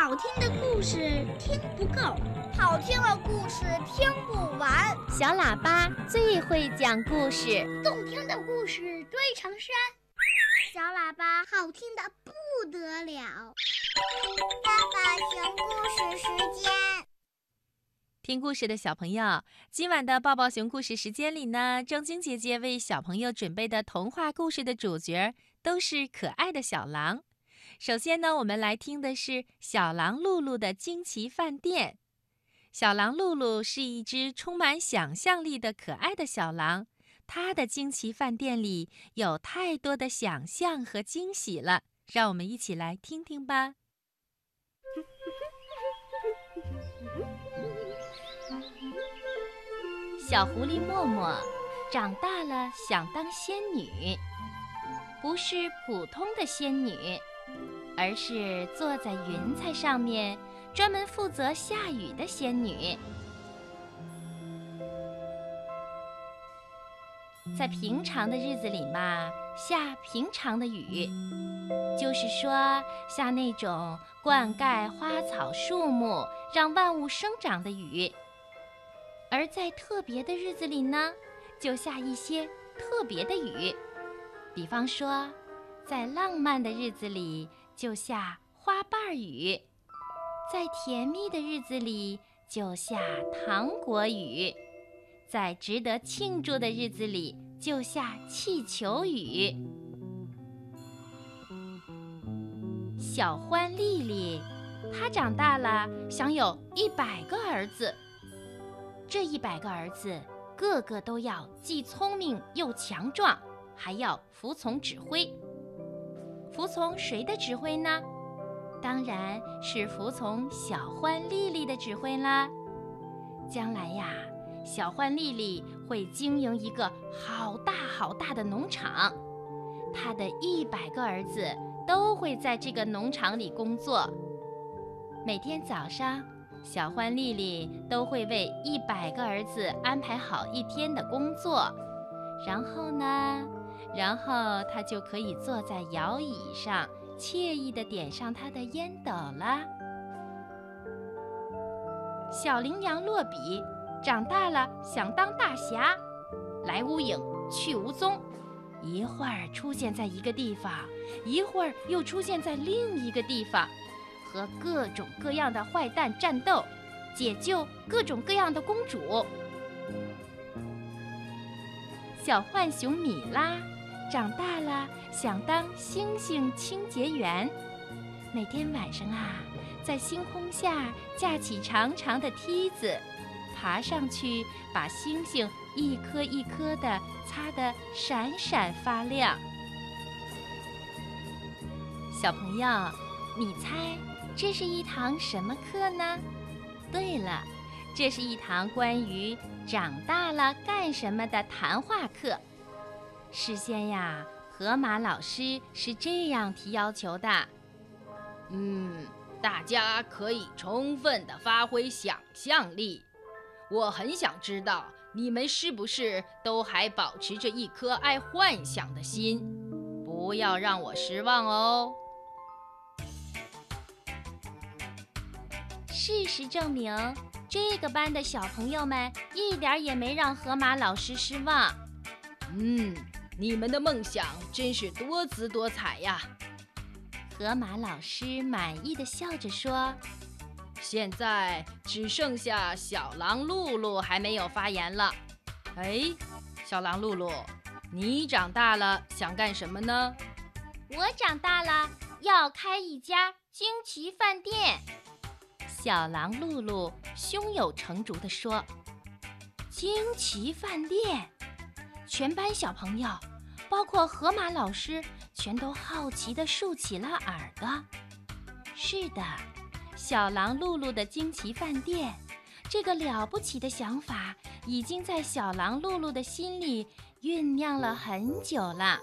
好听的故事听不够，好听的故事听不完。小喇叭最会讲故事，动听的故事堆成山。小喇叭好听的不得了。爸爸讲故事时间，听故事的小朋友，今晚的抱抱熊故事时间里呢，正晶姐姐为小朋友准备的童话故事的主角都是可爱的小狼。首先呢，我们来听的是小狼露露的惊奇饭店。小狼露露是一只充满想象力的可爱的小狼，它的惊奇饭店里有太多的想象和惊喜了，让我们一起来听听吧。小狐狸默默长大了，想当仙女，不是普通的仙女。而是坐在云彩上面，专门负责下雨的仙女。在平常的日子里嘛，下平常的雨，就是说下那种灌溉花草树木、让万物生长的雨。而在特别的日子里呢，就下一些特别的雨，比方说，在浪漫的日子里。就下花瓣雨，在甜蜜的日子里就下糖果雨，在值得庆祝的日子里就下气球雨。小欢丽丽，她长大了，想有一百个儿子。这一百个儿子，个个都要既聪明又强壮，还要服从指挥。服从谁的指挥呢？当然是服从小欢丽丽的指挥啦。将来呀，小欢丽丽会经营一个好大好大的农场，她的一百个儿子都会在这个农场里工作。每天早上，小欢丽丽都会为一百个儿子安排好一天的工作，然后呢？然后他就可以坐在摇椅上，惬意地点上他的烟斗了。小羚羊洛比长大了，想当大侠，来无影去无踪，一会儿出现在一个地方，一会儿又出现在另一个地方，和各种各样的坏蛋战斗，解救各种各样的公主。小浣熊米拉。长大了，想当星星清洁员。每天晚上啊，在星空下架起长长的梯子，爬上去，把星星一颗一颗的擦得闪闪发亮。小朋友，你猜这是一堂什么课呢？对了，这是一堂关于长大了干什么的谈话课。事先呀，河马老师是这样提要求的：嗯，大家可以充分的发挥想象力。我很想知道你们是不是都还保持着一颗爱幻想的心，不要让我失望哦。事实证明，这个班的小朋友们一点也没让河马老师失望。嗯。你们的梦想真是多姿多彩呀！河马老师满意的笑着说：“现在只剩下小狼露露还没有发言了。哎，小狼露露，你长大了想干什么呢？”“我长大了要开一家惊奇饭店。”小狼露露胸有成竹地说：“惊奇饭店。”全班小朋友，包括河马老师，全都好奇地竖起了耳朵。是的，小狼露露的惊奇饭店，这个了不起的想法，已经在小狼露露的心里酝酿了很久了。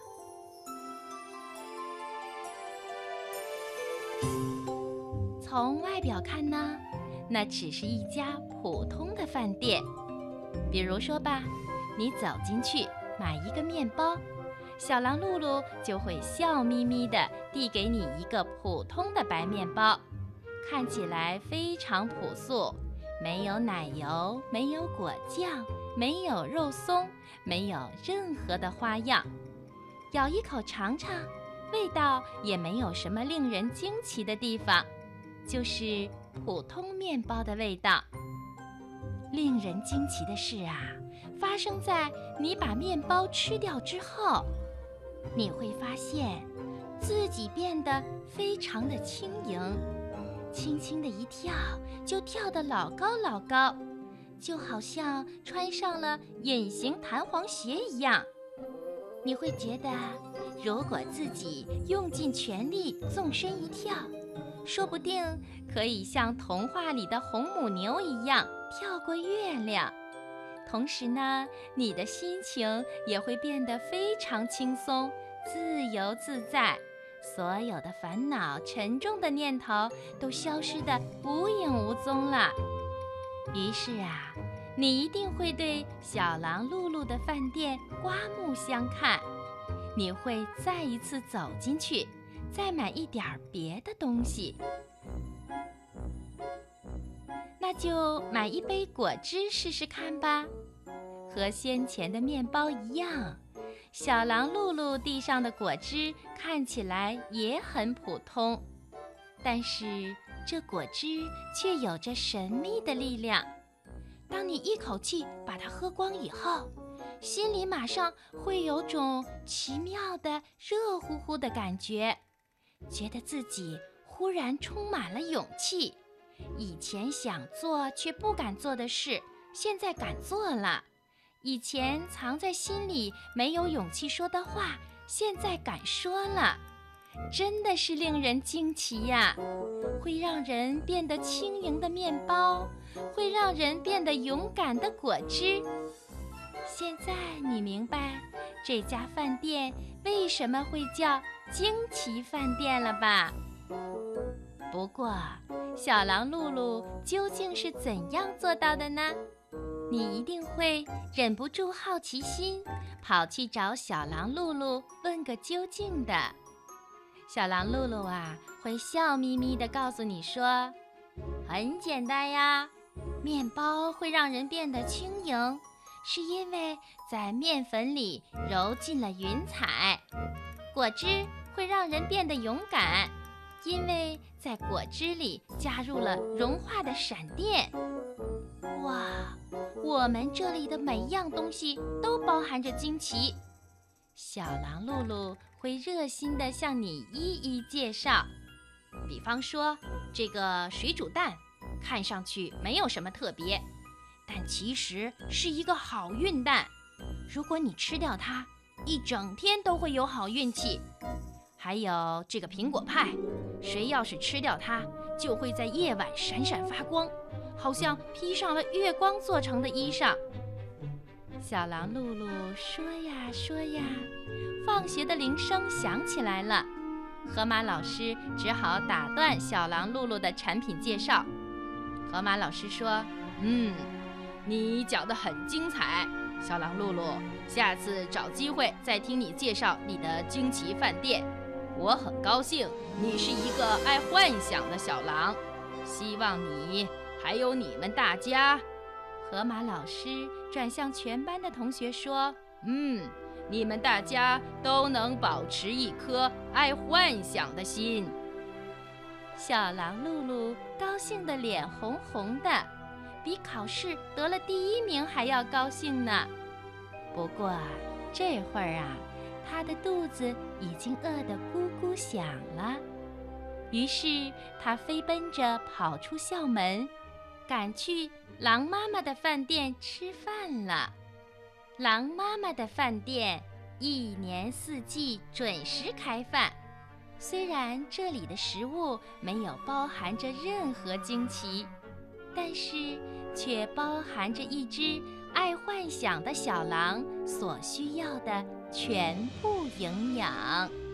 从外表看呢，那只是一家普通的饭店。比如说吧。你走进去买一个面包，小狼露露就会笑眯眯地递给你一个普通的白面包。看起来非常朴素，没有奶油，没有果酱，没有肉松，没有任何的花样。咬一口尝尝，味道也没有什么令人惊奇的地方，就是普通面包的味道。令人惊奇的是啊，发生在你把面包吃掉之后，你会发现自己变得非常的轻盈，轻轻的一跳就跳得老高老高，就好像穿上了隐形弹簧鞋一样。你会觉得，如果自己用尽全力纵身一跳，说不定可以像童话里的红母牛一样跳过月亮。同时呢，你的心情也会变得非常轻松、自由自在，所有的烦恼、沉重的念头都消失得无影无踪了。于是啊。你一定会对小狼露露的饭店刮目相看，你会再一次走进去，再买一点别的东西。就买一杯果汁试试看吧。和先前的面包一样，小狼露露递上的果汁看起来也很普通，但是这果汁却有着神秘的力量。当你一口气把它喝光以后，心里马上会有种奇妙的热乎乎的感觉，觉得自己忽然充满了勇气。以前想做却不敢做的事，现在敢做了；以前藏在心里没有勇气说的话，现在敢说了。真的是令人惊奇呀！会让人变得轻盈的面包，会让人变得勇敢的果汁。现在你明白这家饭店为什么会叫惊奇饭店了吧？不过，小狼露露究竟是怎样做到的呢？你一定会忍不住好奇心，跑去找小狼露露问个究竟的。小狼露露啊，会笑眯眯地告诉你说：“很简单呀，面包会让人变得轻盈，是因为在面粉里揉进了云彩；果汁会让人变得勇敢，因为在果汁里加入了融化的闪电。哇，我们这里的每一样东西都包含着惊奇。”小狼露露。会热心地向你一一介绍，比方说这个水煮蛋，看上去没有什么特别，但其实是一个好运蛋。如果你吃掉它，一整天都会有好运气。还有这个苹果派，谁要是吃掉它，就会在夜晚闪闪发光，好像披上了月光做成的衣裳。小狼露露说呀说呀。放学的铃声响起来了，河马老师只好打断小狼露露的产品介绍。河马老师说：“嗯，你讲得很精彩，小狼露露，下次找机会再听你介绍你的惊奇饭店。我很高兴你是一个爱幻想的小狼，希望你还有你们大家。”河马老师转向全班的同学说：“嗯。”你们大家都能保持一颗爱幻想的心。小狼露露高兴得脸红红的，比考试得了第一名还要高兴呢。不过这会儿啊，他的肚子已经饿得咕咕响了。于是他飞奔着跑出校门，赶去狼妈妈的饭店吃饭了。狼妈妈的饭店一年四季准时开饭，虽然这里的食物没有包含着任何惊奇，但是却包含着一只爱幻想的小狼所需要的全部营养。